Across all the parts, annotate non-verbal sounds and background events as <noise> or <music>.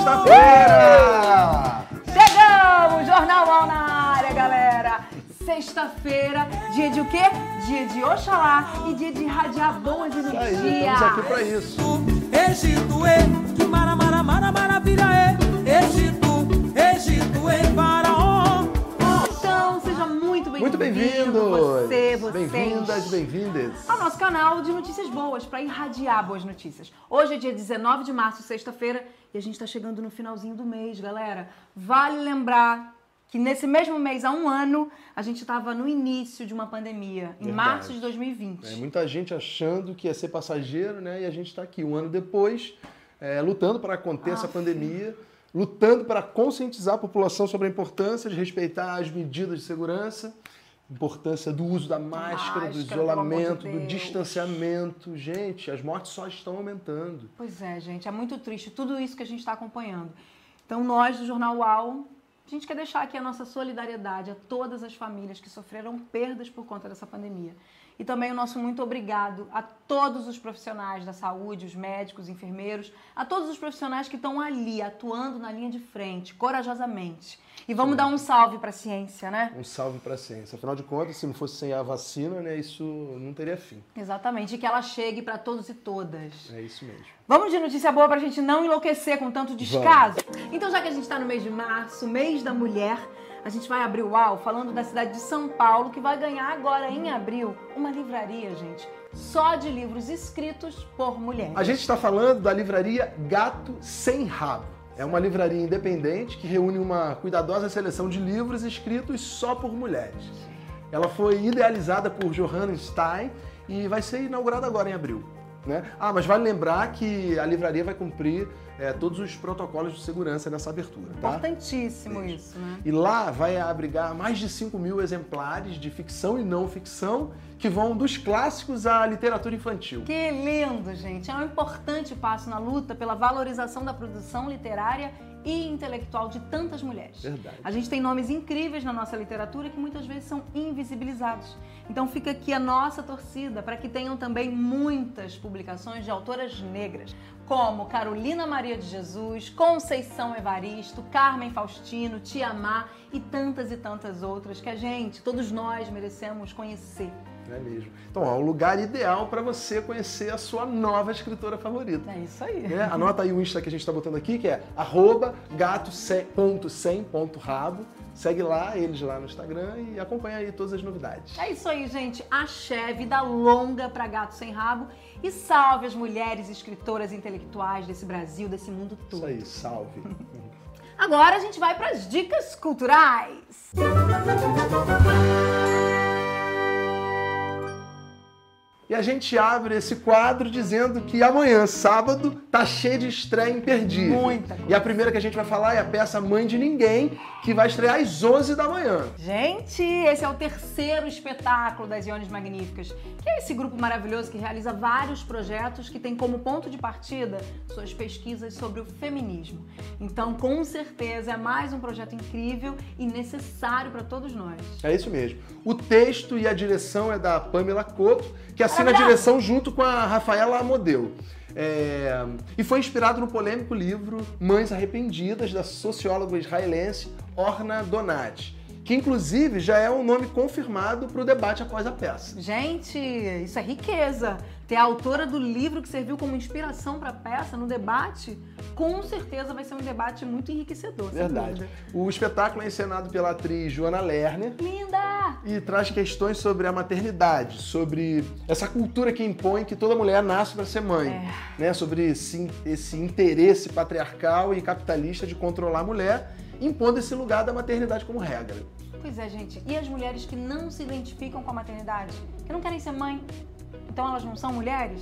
Sexta-feira! Chegamos! Jornal Mal na área, galera! Sexta-feira, dia de o quê? Dia de Oxalá e dia de irradiar boas Aí, energias. estamos aqui pra isso. Egito, e, que mara, mara, mara, maravilha, e. Egito, Egito, e, faraó. Então, seja muito bem-vindo. Muito bem-vindos! Você, vocês. Bem-vindas, bem-vindas. ao nosso canal de notícias boas, para irradiar boas notícias. Hoje é dia 19 de março, sexta-feira, e a gente está chegando no finalzinho do mês, galera. Vale lembrar que nesse mesmo mês, há um ano, a gente estava no início de uma pandemia, em Verdade. março de 2020. É, muita gente achando que ia ser passageiro, né? E a gente está aqui um ano depois, é, lutando para conter essa Aff. pandemia, lutando para conscientizar a população sobre a importância de respeitar as medidas de segurança, importância do uso da máscara, do Máscara, pelo amor de isolamento, do distanciamento. Gente, as mortes só estão aumentando. Pois é, gente, é muito triste tudo isso que a gente está acompanhando. Então, nós do Jornal UAU, a gente quer deixar aqui a nossa solidariedade a todas as famílias que sofreram perdas por conta dessa pandemia. E também o nosso muito obrigado a todos os profissionais da saúde, os médicos, enfermeiros, a todos os profissionais que estão ali, atuando na linha de frente, corajosamente. E vamos dar um salve para a ciência, né? Um salve para a ciência. Afinal de contas, se não fosse sem a vacina, né, isso não teria fim. Exatamente, e que ela chegue para todos e todas. É isso mesmo. Vamos de notícia boa pra gente não enlouquecer com tanto descaso? Então, já que a gente tá no mês de março, mês da mulher, a gente vai abrir o UAU falando da cidade de São Paulo, que vai ganhar agora em abril uma livraria, gente, só de livros escritos por mulheres. A gente está falando da livraria Gato Sem Rabo. É uma livraria independente que reúne uma cuidadosa seleção de livros escritos só por mulheres. Ela foi idealizada por Johanna Stein e vai ser inaugurada agora em abril. Né? Ah, mas vale lembrar que a livraria vai cumprir é, todos os protocolos de segurança nessa abertura. Tá? Importantíssimo isso, né? E lá vai abrigar mais de 5 mil exemplares de ficção e não ficção que vão dos clássicos à literatura infantil. Que lindo, gente! É um importante passo na luta pela valorização da produção literária e intelectual de tantas mulheres. Verdade. A gente tem nomes incríveis na nossa literatura que muitas vezes são invisibilizados. Então fica aqui a nossa torcida para que tenham também muitas publicações de autoras negras, como Carolina Maria de Jesus, Conceição Evaristo, Carmen Faustino, Tia Má e tantas e tantas outras que a gente, todos nós, merecemos conhecer. Não é mesmo? Então, ó, o lugar ideal para você conhecer a sua nova escritora favorita. É isso aí. né? Anota aí o Insta que a gente está botando aqui, que é arroba gato.sem.rabo. Segue lá, eles lá no Instagram e acompanha aí todas as novidades. É isso aí, gente. Axé, vida longa pra gato sem rabo. E salve as mulheres escritoras intelectuais desse Brasil, desse mundo Isso todo. aí, salve. Agora a gente vai pras dicas culturais. E a gente abre esse quadro dizendo que amanhã, sábado, tá cheio de estreia imperdível. Muita coisa. E a primeira que a gente vai falar é a peça Mãe de Ninguém, que vai estrear às 11 da manhã. Gente, esse é o terceiro espetáculo das Iones Magníficas, que é esse grupo maravilhoso que realiza vários projetos que tem como ponto de partida suas pesquisas sobre o feminismo. Então, com certeza, é mais um projeto incrível e necessário para todos nós. É isso mesmo. O texto e a direção é da Pamela Couto, que assina a Maravilhosa. direção junto com a Rafaela Amodeu. É, E foi inspirado no polêmico livro Mães Arrependidas, da socióloga israelense Orna Donati, que inclusive já é um nome confirmado para o debate após a peça. Gente, isso é riqueza. Ter a autora do livro que serviu como inspiração para a peça no debate, com certeza vai ser um debate muito enriquecedor. Verdade. O espetáculo é encenado pela atriz Joana Lerner Linda! e traz questões sobre a maternidade, sobre essa cultura que impõe que toda mulher nasce para ser mãe, É. né? Sobre esse, esse interesse patriarcal e capitalista de controlar a mulher, impondo esse lugar da maternidade como regra. Pois é, gente. E as mulheres que não se identificam com a maternidade? Que não querem ser mãe? Então elas não são mulheres?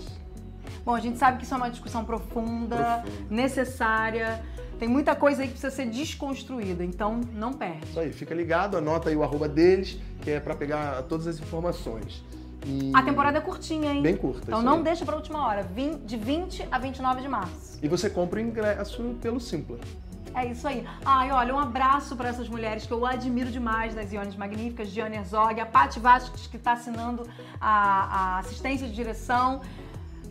Bom, a gente sabe que isso é uma discussão profunda, Profunda. necessária. Tem muita coisa aí que precisa ser desconstruída, então não perde. Isso aí, fica ligado, anota aí o arroba deles, que é para pegar todas as informações. E- A temporada é curtinha, hein? Bem curta, Então não aí. deixa pra última hora. De 20 a 29 de março. E você compra o ingresso pelo Simpla. É isso aí. Ai, olha, um abraço para essas mulheres que eu admiro demais das Iones Magníficas, Diane Herzog, a Paty Vasques, que está assinando a, a assistência de direção.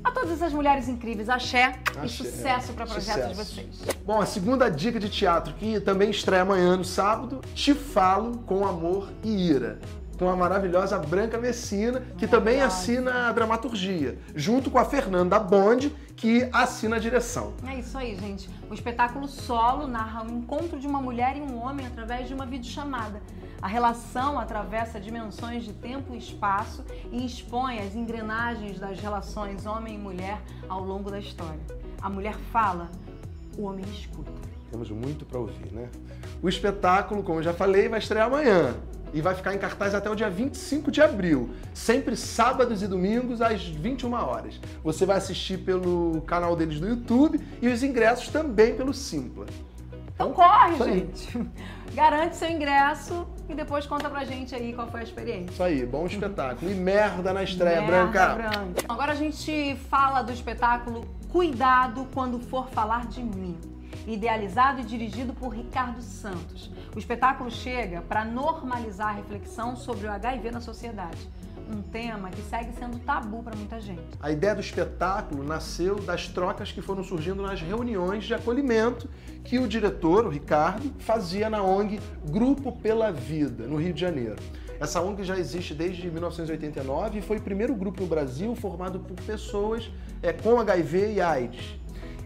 A todas essas mulheres incríveis, axé, e Axé, sucesso para projetos de vocês. Bom, a segunda dica de teatro, que também estreia amanhã no sábado, Te Falo com Amor e Ira. Com a maravilhosa Branca Messina, que também assina a dramaturgia, junto com a Fernanda Bond, que assina a direção. É isso aí, gente. O espetáculo solo narra o encontro de uma mulher e um homem através de uma videochamada. A relação atravessa dimensões de tempo e espaço e expõe as engrenagens das relações homem e mulher ao longo da história. A mulher fala, o homem escuta. Temos muito para ouvir, né? O espetáculo, como eu já falei, vai estrear amanhã e vai ficar em cartaz até o dia 25 de abril, sempre sábados e domingos às 21 horas. Você vai assistir pelo canal deles no YouTube e os ingressos também pelo Simpla. Então corre, isso aí. gente. <laughs> Garante seu ingresso e depois conta pra gente aí qual foi a experiência. Isso aí, bom espetáculo. E merda na estreia, Merda, Branca. Branca. Agora a gente fala do espetáculo Cuidado quando for falar de mim. Idealizado e dirigido por Ricardo Santos. O espetáculo chega para normalizar a reflexão sobre o HIV na sociedade. Um tema que segue sendo tabu para muita gente. A ideia do espetáculo nasceu das trocas que foram surgindo nas reuniões de acolhimento que o diretor, o Ricardo, fazia na ONG Grupo pela Vida, no Rio de Janeiro. Essa ONG já existe desde 1989 e foi o primeiro grupo no Brasil formado por pessoas é, com HIV e AIDS.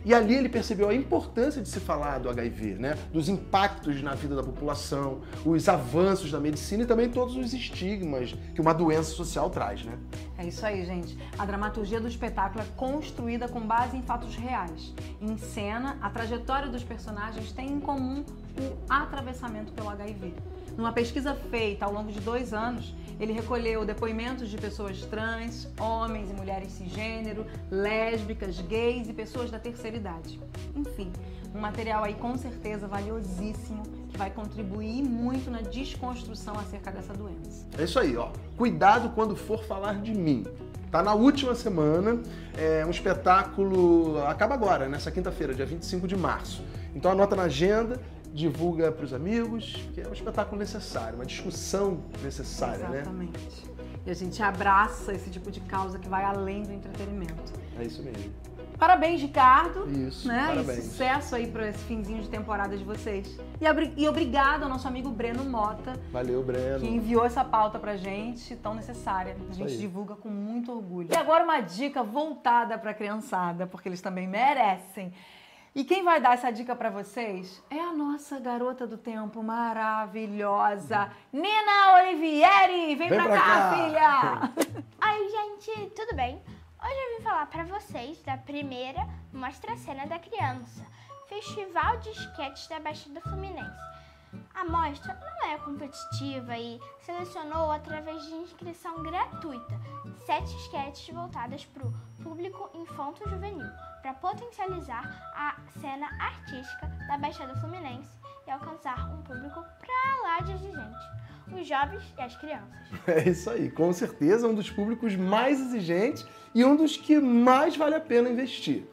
E ali ele percebeu a importância de se falar do HIV, né? dos impactos na vida da população, os avanços da medicina e também todos os estigmas que uma doença social traz. Né? É isso aí, gente. A dramaturgia do espetáculo é construída com base em fatos reais. Em cena, a trajetória dos personagens tem em comum o atravessamento pelo HIV. Numa pesquisa feita ao longo de dois anos, ele recolheu depoimentos de pessoas trans, homens e mulheres cisgênero, lésbicas, gays e pessoas da terceira idade. Enfim, um material aí com certeza valiosíssimo que vai contribuir muito na desconstrução acerca dessa doença. É isso aí, ó. Cuidado quando for falar de mim. Tá na última semana, é um espetáculo. Acaba agora, nessa quinta-feira, dia 25 de março. Então anota na agenda, divulga para os amigos, que é um espetáculo necessário, uma discussão necessária, né? Exatamente. E a gente abraça esse tipo de causa que vai além do entretenimento. É isso mesmo. Parabéns, Ricardo. Isso, né? parabéns. E sucesso aí para esse finzinho de temporada de vocês. E, e obrigado ao nosso amigo Breno Mota, Valeu, Breno. que enviou essa pauta pra gente, tão necessária. A gente divulga com muito orgulho. E agora uma dica voltada pra criançada, porque eles também merecem. E quem vai dar essa dica pra vocês é a nossa garota do tempo maravilhosa, Nina Olivieri. Vem, Vem pra, pra cá, cá. filha! <laughs> Oi, gente, tudo bem? Hoje eu vim falar pra vocês da primeira Mostra Cena da Criança, Festival de Esquetes da Baixada Fluminense. A mostra não é competitiva e selecionou através de inscrição gratuita sete esquetes voltadas para o público infanto-juvenil, para potencializar a cena artística da Baixada Fluminense e alcançar um público pra lá de exigente, os jovens e as crianças. <laughs> É isso aí, com certeza um dos públicos mais exigentes e um dos que mais vale a pena investir.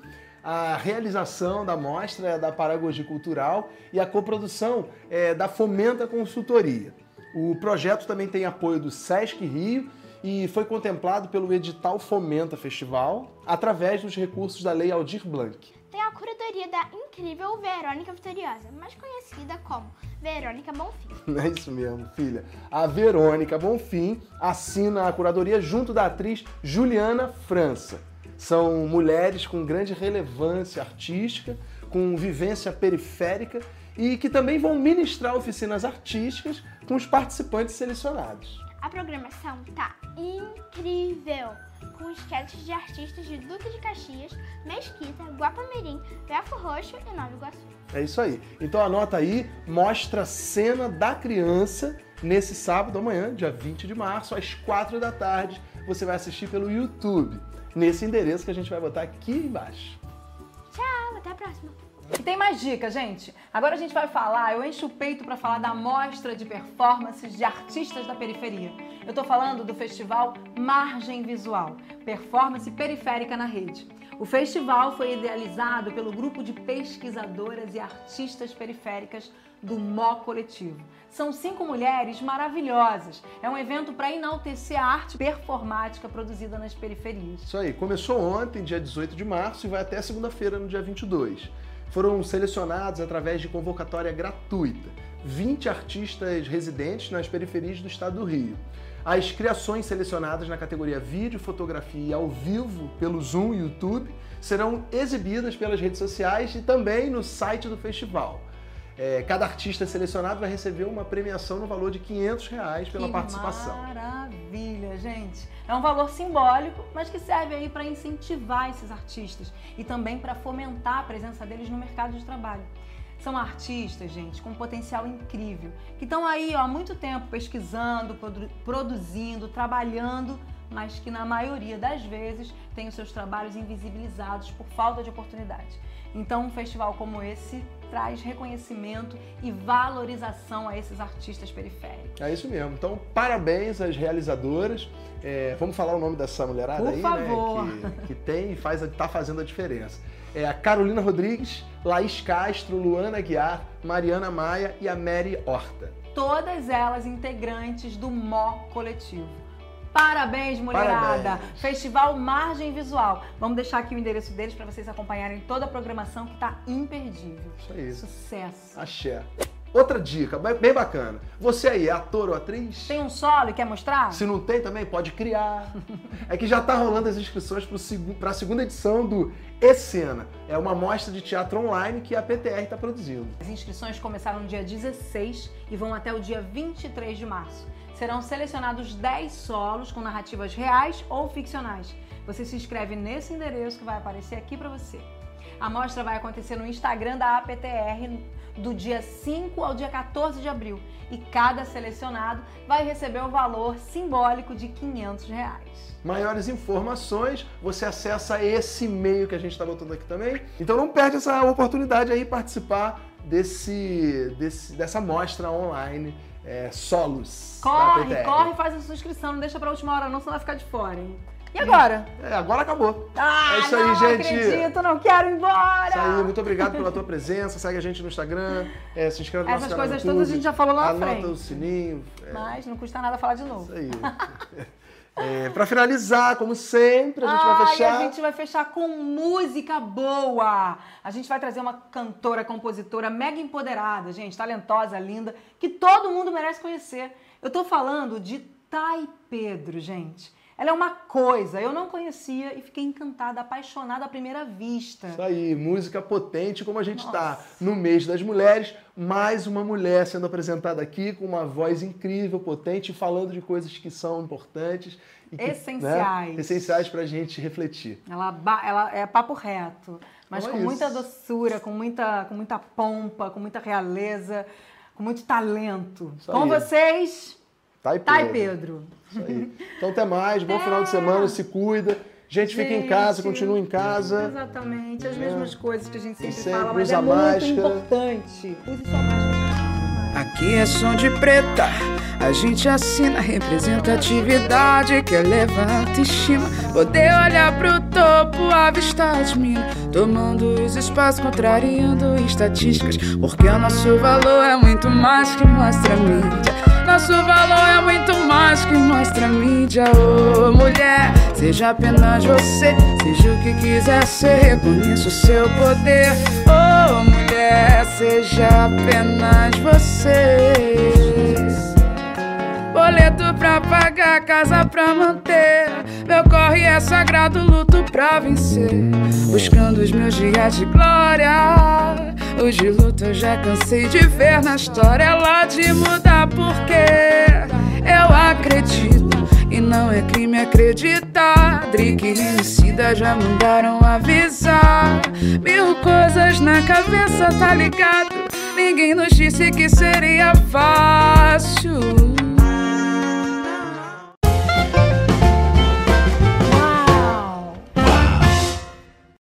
A realização da mostra é da Paragogia Cultural e a coprodução é da Fomenta Consultoria. O projeto também tem apoio do Sesc Rio e foi contemplado pelo edital Fomenta Festival através dos recursos da Lei Aldir Blanc. Tem a curadoria da incrível Verônica Vitoriosa, mais conhecida como Verônica Bonfim. <laughs> É isso mesmo, filha. A Verônica Bonfim assina a curadoria junto da atriz Juliana França. São mulheres com grande relevância artística, com vivência periférica e que também vão ministrar oficinas artísticas com os participantes selecionados. A programação tá incrível, com esquetes de artistas de Duque de Caxias, Mesquita, Guapamirim, Belfo Roxo e Nova Iguaçu. É isso aí. Então anota aí, mostra a cena da criança nesse sábado amanhã, dia 20 de março, às 4 da tarde. Você vai assistir pelo YouTube, nesse endereço que a gente vai botar aqui embaixo. Tchau, até a próxima. E tem mais dicas, gente. Agora a gente vai falar, eu encho o peito para falar da mostra de performances de artistas da periferia. Eu tô falando do festival Margem Visual, performance periférica na rede. O festival foi idealizado pelo grupo de pesquisadoras e artistas periféricas do Mó Coletivo. São cinco mulheres maravilhosas. É um evento para enaltecer a arte performática produzida nas periferias. Isso aí, começou ontem, dia 18 de março, e vai até segunda-feira, no dia 22. Foram selecionados através de convocatória gratuita 20 artistas residentes nas periferias do estado do Rio. As criações selecionadas na categoria vídeo, fotografia e ao vivo pelo Zoom e YouTube serão exibidas pelas redes sociais e também no site do festival. É, cada artista selecionado vai receber uma premiação no valor de 500 reais pela que participação. Maravilha, gente! É um valor simbólico, mas que serve aí para incentivar esses artistas e também para fomentar a presença deles no mercado de trabalho. São artistas, gente, com potencial incrível, que estão aí ó, há muito tempo pesquisando, produ produzindo, trabalhando, mas que na maioria das vezes têm os seus trabalhos invisibilizados por falta de oportunidade. Então, um festival como esse traz reconhecimento e valorização a esses artistas periféricos. É isso mesmo. Então, parabéns às realizadoras. É, vamos falar o nome dessa mulherada Por aí, favor. né? Que, que tem e faz, tá fazendo a diferença. É a Carolina Rodrigues, Laís Castro, Luana Guiar, Mariana Maia e a Mary Horta. Todas elas integrantes do Mó Coletivo. Parabéns, mulherada! Parabéns. Festival Margem Visual. Vamos deixar aqui o endereço deles para vocês acompanharem toda a programação que está imperdível. Isso aí. Sucesso! Axé. Outra dica, bem bacana. Você aí é ator ou atriz? Tem um solo e quer mostrar? Se não tem também, pode criar. É que já tá rolando as inscrições para a segunda edição do Escena. É uma mostra de teatro online que a PTR está produzindo. As inscrições começaram no dia 16 e vão até o dia 23 de março. Serão selecionados 10 solos com narrativas reais ou ficcionais. Você se inscreve nesse endereço que vai aparecer aqui para você. A mostra vai acontecer no Instagram da APTR do dia 5 ao dia 14 de abril e cada selecionado vai receber o valor simbólico de 500 reais. Maiores informações, você acessa esse e-mail que a gente está botando aqui também. Então não perde essa oportunidade aí participar desse, desse, dessa mostra online é, Solos. Corre, corre e faz a sua inscrição, não deixa pra última hora não, senão vai ficar de fora, hein? E agora? É, agora acabou. Ah, é isso aí, não gente. acredito, não quero ir embora! Isso aí, muito obrigado pela tua presença. Segue a gente no Instagram, é, se inscreve no Essas nosso canal coisas no todas a gente já falou lá na Anota frente. o sininho. É, Mas não custa nada falar de novo. isso aí. <laughs> É, pra finalizar, como sempre, a gente vai Ai, fechar. a gente vai fechar com música boa. A gente vai trazer uma cantora, compositora mega empoderada, gente, talentosa, linda, que todo mundo merece conhecer. Eu tô falando de Thay Pedro, gente. Ela é uma coisa, eu não conhecia e fiquei encantada, apaixonada à primeira vista. Isso aí, música potente, como a gente está no mês das mulheres, mais uma mulher sendo apresentada aqui com uma voz incrível, potente, falando de coisas que são importantes e que, Essenciais. Né, essenciais para a gente refletir. Ela, ela é papo reto, mas Então é com isso. muita doçura, com muita, com muita pompa, com muita realeza, com muito talento. Isso com aí. vocês, Thay Thay Pedro. Isso aí. Então até mais, bom final de semana, se cuida. Gente, fica em casa, Gente, continua em casa. Exatamente, as mesmas coisas que a gente sempre, sempre fala, mas usa é muito máscara. importante. Use sua máscara. Aqui é som de preta, a gente assina representatividade que eleva a autoestima. Poder olhar pro topo, avistar as minas, tomando os espaços, contrariando estatísticas. Porque o nosso valor é muito mais que mostra a mídia. Nosso valor é muito mais que mostra a mídia. Ô mulher, seja apenas você, seja o que quiser ser, reconheça o seu poder. Ô mulher, seja apenas você. Boleto pra pagar, casa pra manter. Meu corre é sagrado, luto pra vencer. Buscando os meus dias de glória. Os de luta eu já cansei de ver na história. Lá de mudar porque eu acredito. E não é crime acreditar. Drick e Rimicida já mandaram avisar. Mil coisas na cabeça, tá ligado? Ninguém nos disse que seria fácil.